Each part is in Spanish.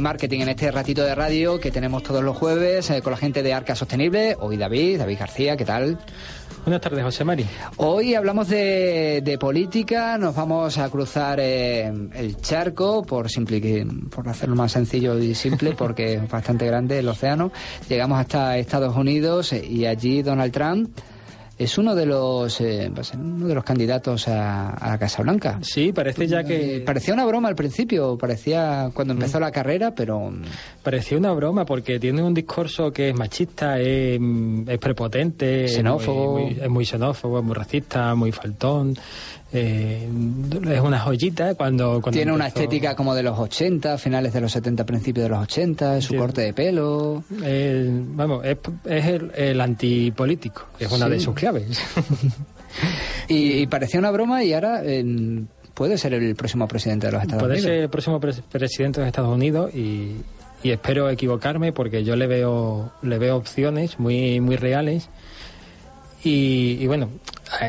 marketing en este ratito de radio que tenemos todos los jueves eh, con la gente de Arca Sostenible. Hoy David, David García, ¿qué tal? Buenas tardes, José Mari. Hoy hablamos de, política, nos vamos a cruzar eh, el charco, por, simple, por hacerlo más sencillo y simple, porque es bastante grande el océano. Llegamos hasta Estados Unidos eh, y allí Donald Trump es uno de los eh, uno de los candidatos a, la Casa Blanca. Sí, parece ya que eh, parecía una broma al principio, parecía cuando mm. empezó la carrera, pero parecía una broma porque tiene un discurso que es machista, es, prepotente, xenófobo, es muy xenófobo, es muy racista, muy faltón. Eh, es una joyita cuando... Tiene una estética como de los 80, finales de los 70, principios de los 80, su corte de pelo... vamos, es, el, antipolítico, es una de sus claves. y, parecía una broma y ahora... puede ser el próximo presidente de los Estados Unidos. Puede ser el próximo presidente de los Estados Unidos y, y, espero equivocarme porque yo le veo le veo opciones muy muy reales. Y, y bueno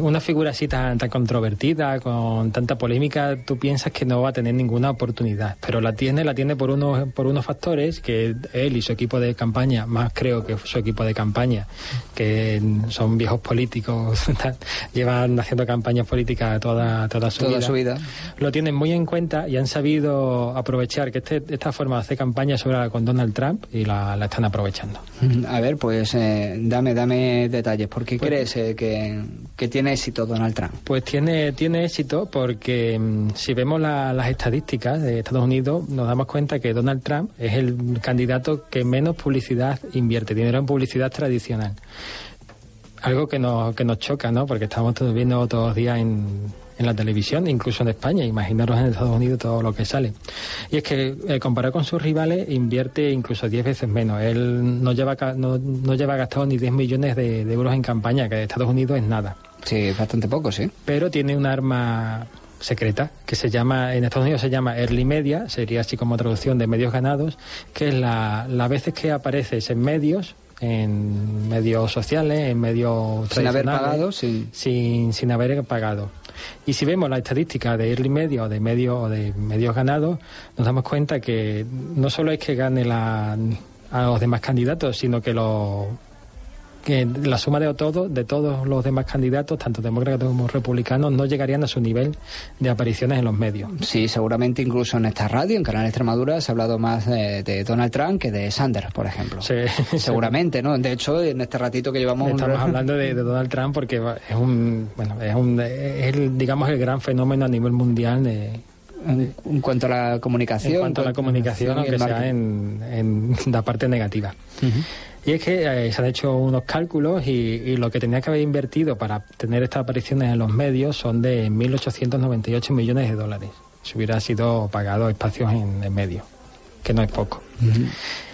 una figura así tan, tan controvertida, con tanta polémica, tú piensas que no va a tener ninguna oportunidad, pero la tiene, la tiene por unos, por unos factores que él y su equipo de campaña, más creo que su equipo de campaña, que son viejos políticos, llevan haciendo campañas políticas toda, toda, su, vida, su vida, lo tienen muy en cuenta y han sabido aprovechar que este, esta forma de hacer campaña sobre con Donald Trump y la, la están aprovechando. A ver, pues eh, dame, dame detalles, ¿por qué pues crees eh, que que tiene éxito Donald Trump? Pues tiene, tiene éxito porque mm, si vemos las estadísticas de Estados Unidos, nos damos cuenta que Donald Trump es el candidato que menos publicidad invierte, dinero en publicidad tradicional. Algo que nos, que nos choca, ¿no? Porque estamos todos viendo todos los días en, en la televisión, incluso en España. Imaginaros en Estados Unidos todo lo que sale. Y es que, eh, comparado con sus rivales, invierte incluso 10 veces menos. Él no lleva, no, no lleva gastado ni 10 millones de, de euros en campaña, que en Estados Unidos es nada. Sí, bastante poco, sí. Pero tiene un arma secreta que se llama, en Estados Unidos se llama early media, sería así como traducción de medios ganados, que es la, las veces que apareces en medios, en medios sociales, en medios sin haber pagado, sin, sin haber pagado. Y si vemos la estadística de early media o de medios o de medios ganados, nos damos cuenta que no solo es que gane la, a los demás candidatos, sino que los que la suma de todo, de todos los demás candidatos, tanto demócratas como republicanos, no llegarían a su nivel de apariciones en los medios. Sí, seguramente incluso en esta radio, en Canal Extremadura, se ha hablado más de, Donald Trump que de Sanders, por ejemplo. Sí, seguramente, ¿no? De hecho, en este ratito que llevamos... Estamos hablando de, Donald Trump porque es un, bueno, es un, es el, digamos, el gran fenómeno a nivel mundial de, en, cuanto a la comunicación. En cuanto a la comunicación, aunque sea en, en, la parte negativa. Y es que eh, se han hecho unos cálculos y, lo que tenía que haber invertido para tener estas apariciones en los medios son de 1.898 millones de dólares. Si hubiera sido pagado espacios en, en medio, que no es poco.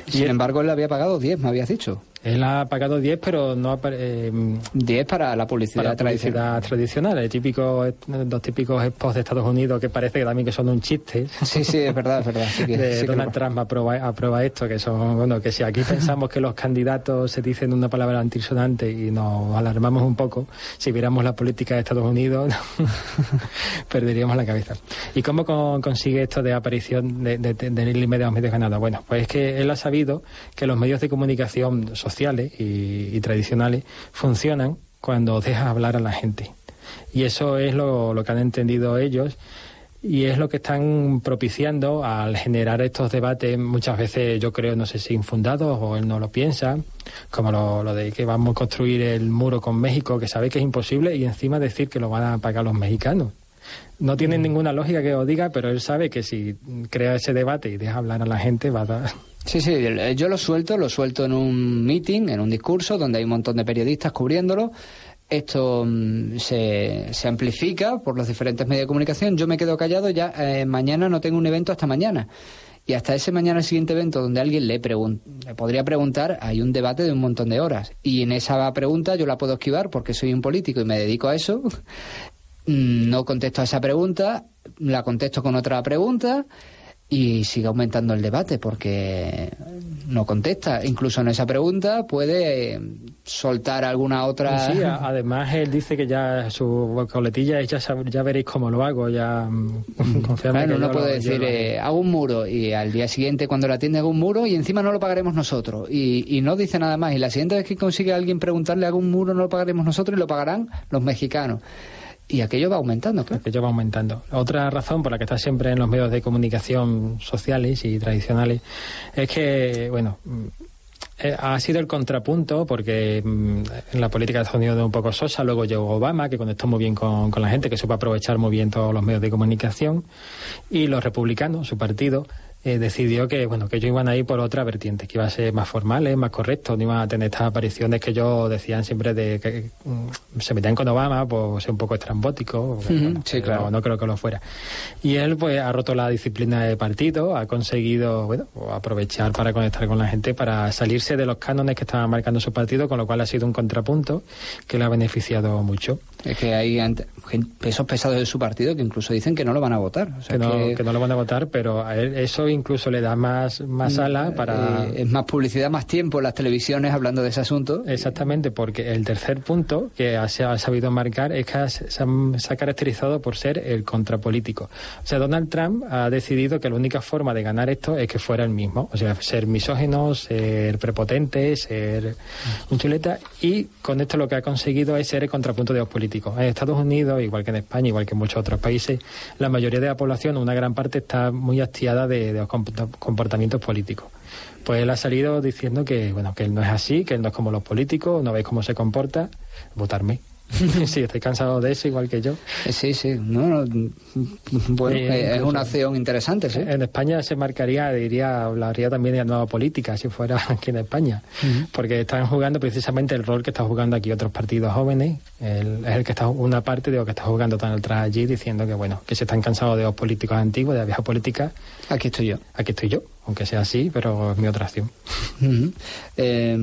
Sin embargo, él había pagado 10, me habías dicho. Él ha pagado 10, pero no ha... Eh, 10 para la publicidad, tradicional. tradicional. El típico, los típicos spots de Estados Unidos que parece que también que son un chiste. Sí, sí, es verdad, es verdad. de Donald Trump aprueba, aprueba esto, que son, bueno, que si aquí pensamos que los candidatos se dicen una palabra antisonante y nos alarmamos un poco, si viéramos la política de Estados Unidos, perderíamos la cabeza. ¿Y cómo consigue esto de aparición de, de, de, de los medios ganados? Bueno, pues es que él ha sabido que los medios de comunicación sociales y, tradicionales funcionan cuando dejas hablar a la gente. Y eso es lo, que han entendido ellos y es lo que están propiciando al generar estos debates muchas veces yo creo no sé si infundados o él no lo piensa como lo, de que vamos a construir el muro con México que sabe que es imposible y encima decir que lo van a pagar los mexicanos no tiene mm. ninguna lógica que lo diga pero él sabe que si crea ese debate y deja hablar a la gente va a dar Sí, sí, yo lo suelto, lo suelto en un meeting, en un discurso, donde hay un montón de periodistas cubriéndolo. Esto mm, se, se, amplifica por los diferentes medios de comunicación. Yo me quedo callado, ya eh, mañana no tengo un evento hasta mañana. Y hasta ese mañana el siguiente evento donde alguien le, le podría preguntar, hay un debate de un montón de horas. Y en esa pregunta yo la puedo esquivar porque soy un político y me dedico a eso. Mm, no contesto a esa pregunta, la contesto con otra pregunta y sigue aumentando el debate porque no contesta. Incluso en esa pregunta puede soltar alguna otra. Sí, además él dice que ya su coletilla ya, ya veréis cómo lo hago, ya mm, Claro, no puede decir, eh, hago un muro y al día siguiente cuando la atiende hago un muro y encima no lo pagaremos nosotros. Y, y no dice nada más. Y la siguiente vez que consigue alguien preguntarle, hago un muro, no lo pagaremos nosotros y lo pagarán los mexicanos. Y aquello va aumentando, claro. Aquello va aumentando. Otra razón por la que está siempre en los medios de comunicación sociales y tradicionales es que, bueno, mm, eh, ha sido el contrapunto porque mm, en la política de Estados Unidos un poco sosa, luego llegó Obama, que conectó muy bien con, con la gente, que supo aprovechar muy bien todos los medios de comunicación, y los republicanos, su partido, eh, decidió que bueno que ellos iban a ir por otra vertiente, que iba a ser más formales, más correctos, no iban a tener estas apariciones que ellos decían siempre de que mm, se metían con Obama, pues ser un poco estrambótico, sí, claro. no, creo que lo fuera. Y él pues ha roto la disciplina de partido, ha conseguido bueno, aprovechar para conectar con la gente, para salirse de los cánones que estaba marcando su partido, con lo cual ha sido un contrapunto que le ha beneficiado mucho. Es que hay pesos pesados de su partido que incluso dicen que no lo van a votar. que, no, que... no, lo van a votar, pero a él eso incluso le da más, más mm, ala para... Eh, es más publicidad, más tiempo en las televisiones hablando de ese asunto. Exactamente, porque el tercer punto que se ha sabido marcar es que se, ha, caracterizado por ser el contrapolítico. O sea, Donald Trump ha decidido que la única forma de ganar esto es que fuera el mismo. O sea, ser misógino, ser prepotente, ser un chuleta. Y con esto lo que ha conseguido es ser el contrapunto de los políticos en Estados Unidos, igual que en España, igual que en muchos otros países, la mayoría de la población, una gran parte, está muy hastiada de, comportamientos políticos. Pues él ha salido diciendo que, bueno, que él no es así, que él no es como los políticos, no veis cómo se comporta, votarme. sí, estoy cansado de eso, igual que yo. Eh, sí, sí. No, bueno, eh, es una acción interesante, sí. En España se marcaría, diría, hablaría también de la nueva política, si fuera aquí en España. Porque están jugando precisamente el rol que están jugando aquí otros partidos jóvenes. es el que está una parte de lo que está jugando Donald Trump allí, diciendo que, bueno, que se están cansados de los políticos antiguos, de la vieja política. Aquí estoy yo. Aquí estoy yo, aunque sea así, pero es mi otra acción. Eh,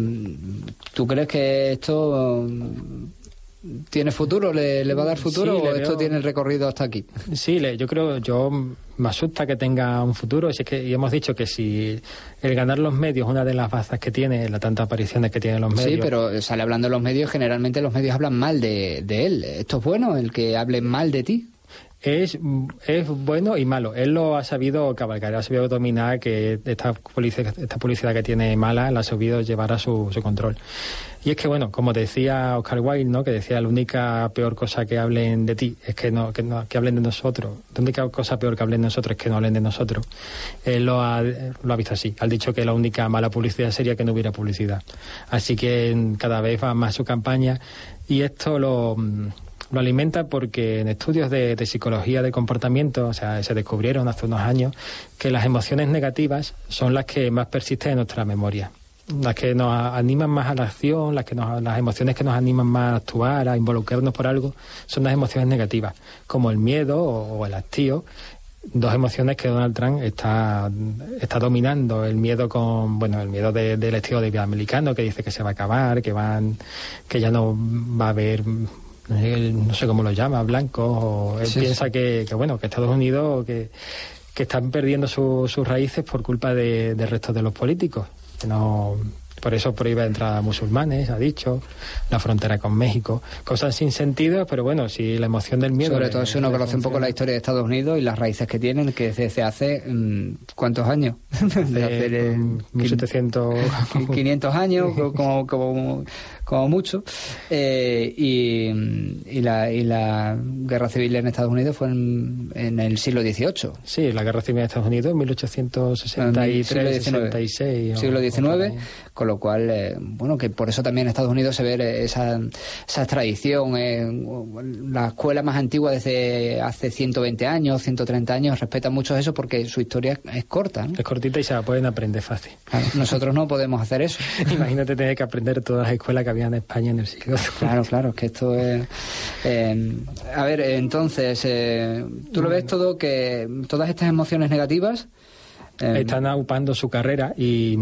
¿Tú crees que esto ¿Tiene futuro? ¿Le, va a dar futuro o esto tiene el recorrido hasta aquí? Sí, le, yo creo, yo me asusta que tenga un futuro. Si es que y hemos dicho que si el ganar los medios, una de las bazas que tiene, la tantas apariciones que tienen los medios. Sí, pero sale hablando de los medios, generalmente los medios hablan mal de, de él. ¿Esto es bueno, el que hable mal de ti? Es, es bueno y malo. Él lo ha sabido cabalgar, ha sabido dominar que esta publicidad, esta publicidad que tiene mala la ha sabido llevar a su, su control. Y es que, bueno, como decía Oscar Wilde, ¿no? que decía la única peor cosa que hablen de ti es que no, que, no, que hablen de nosotros. La única cosa peor que hablen de nosotros es que no hablen de nosotros. Él lo ha, lo ha visto así. Ha dicho que la única mala publicidad sería que no hubiera publicidad. Así que cada vez va más su campaña y esto lo lo alimenta porque en estudios de, psicología de comportamiento, o sea, se descubrieron hace unos años que las emociones negativas son las que más persisten en nuestra memoria las que nos animan más a la acción, las que nos, las emociones que nos animan más a actuar, a involucrarnos por algo, son las emociones negativas, como el miedo o, el hastío. dos emociones que Donald Trump está, está dominando. El miedo con, bueno, el miedo del estilo de vida americano, que dice que se va a acabar, que van, que ya no va a haber no sé cómo lo llama, blancos, o él piensa que, que, bueno, que Estados Unidos, que, que están perdiendo sus raíces por culpa de, del resto de los políticos. Que no, por eso prohíbe la entrada a musulmanes, ha dicho, la frontera con México, cosas sin sentido, pero bueno, si la emoción del miedo... Sobre todo si uno conoce un poco la historia de Estados Unidos y las raíces que tienen, que desde hace, mm, ¿cuántos años? Desde 1700... 500 años, como, como como mucho. Eh, y, y, la, y la guerra civil en Estados Unidos fue en, el siglo XVIII. Sí, la guerra civil en Estados Unidos en 1863, siglo 66. Siglo XIX, con lo cual, eh, bueno, que por eso también en Estados Unidos se ve esa, esa tradición. Eh, la escuela más antigua desde hace 120 años, 130 años, respeta mucho eso porque su historia es corta. Es cortita y se la pueden aprender fácil. nosotros no podemos hacer eso. Imagínate tener que aprender todas las escuelas que había en España en el siglo Claro, claro, que esto es... Eh, a ver, entonces, eh, ¿tú lo ves todo que todas estas emociones negativas eh, están aupando su carrera y,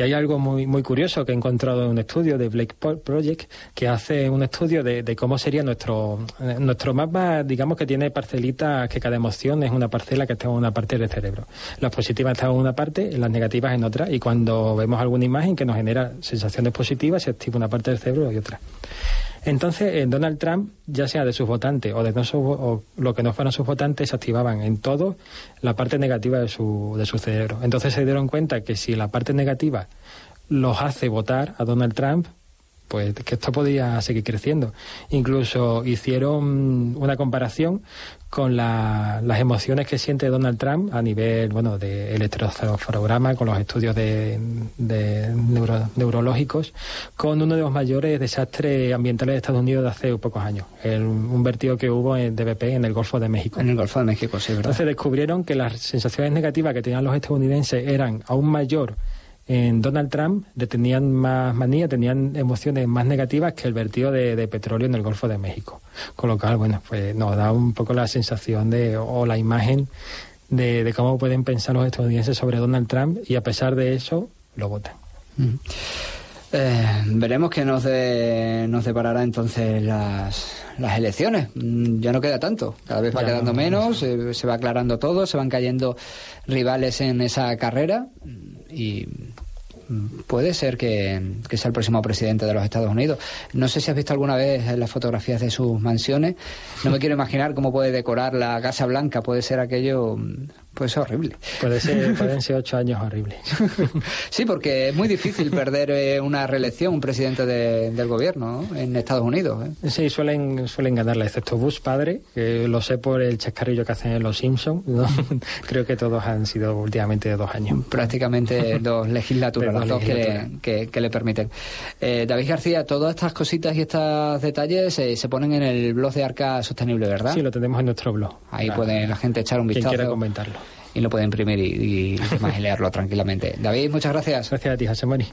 hay algo muy muy curioso que he encontrado en un estudio de Blake Project que hace un estudio de, cómo sería nuestro eh, nuestro mapa digamos que tiene parcelitas que cada emoción es una parcela que está en una parte del cerebro. Las positivas están en una parte las negativas en otra y cuando vemos alguna imagen que nos genera sensaciones positivas se activa una parte del cerebro y otra entonces, en Donald Trump, ya sea de sus votantes o de no o lo que no fueran sus votantes, activaban en todo la parte negativa de su, de su cerebro. Entonces se dieron cuenta que si la parte negativa los hace votar a Donald Trump, pues que esto podía seguir creciendo. Incluso hicieron una comparación con las emociones que siente Donald Trump a nivel bueno de electroencefalograma con los estudios de, neurológicos con uno de los mayores desastres ambientales de Estados Unidos de hace pocos años el, un vertido que hubo en DBP en el Golfo de México en el Golfo de México sí verdad entonces descubrieron que las sensaciones negativas que tenían los estadounidenses eran aún mayor en Donald Trump tenían más manía, tenían emociones más negativas que el vertido de, petróleo en el Golfo de México. Con lo cual, bueno, pues nos da un poco la sensación de, o la imagen de, cómo pueden pensar los estadounidenses sobre Donald Trump y a pesar de eso lo votan. Eh, veremos que nos, nos deparará entonces las, las elecciones. Mm, ya no queda tanto, cada vez va quedando menos, eh, se va aclarando todo, se van cayendo rivales en esa carrera y puede ser que, sea el próximo presidente de los Estados Unidos. No sé si has visto alguna vez las fotografías de sus mansiones. No me quiero imaginar cómo puede decorar la Casa Blanca. Puede ser aquello pues horrible. Puede ser, pueden ser ocho años horribles. sí, porque es muy difícil perder eh, una reelección, un presidente del gobierno en Estados Unidos. ¿eh? Sí, suelen, suelen ganarla, excepto Bush padre, que lo sé por el chascarrillo que hacen en Los Simpsons. Creo que todos han sido últimamente de dos años. Prácticamente dos legislaturas, las dos que, le permiten. Eh, David García, todas estas cositas y estos detalles se ponen en el blog de Arca Sostenible, ¿verdad? Sí, lo tenemos en nuestro blog. Ahí puede la gente echar un vistazo. Quien quiera comentarlo y lo puede imprimir y, y, leerlo tranquilamente. David, muchas gracias. Gracias a ti, José.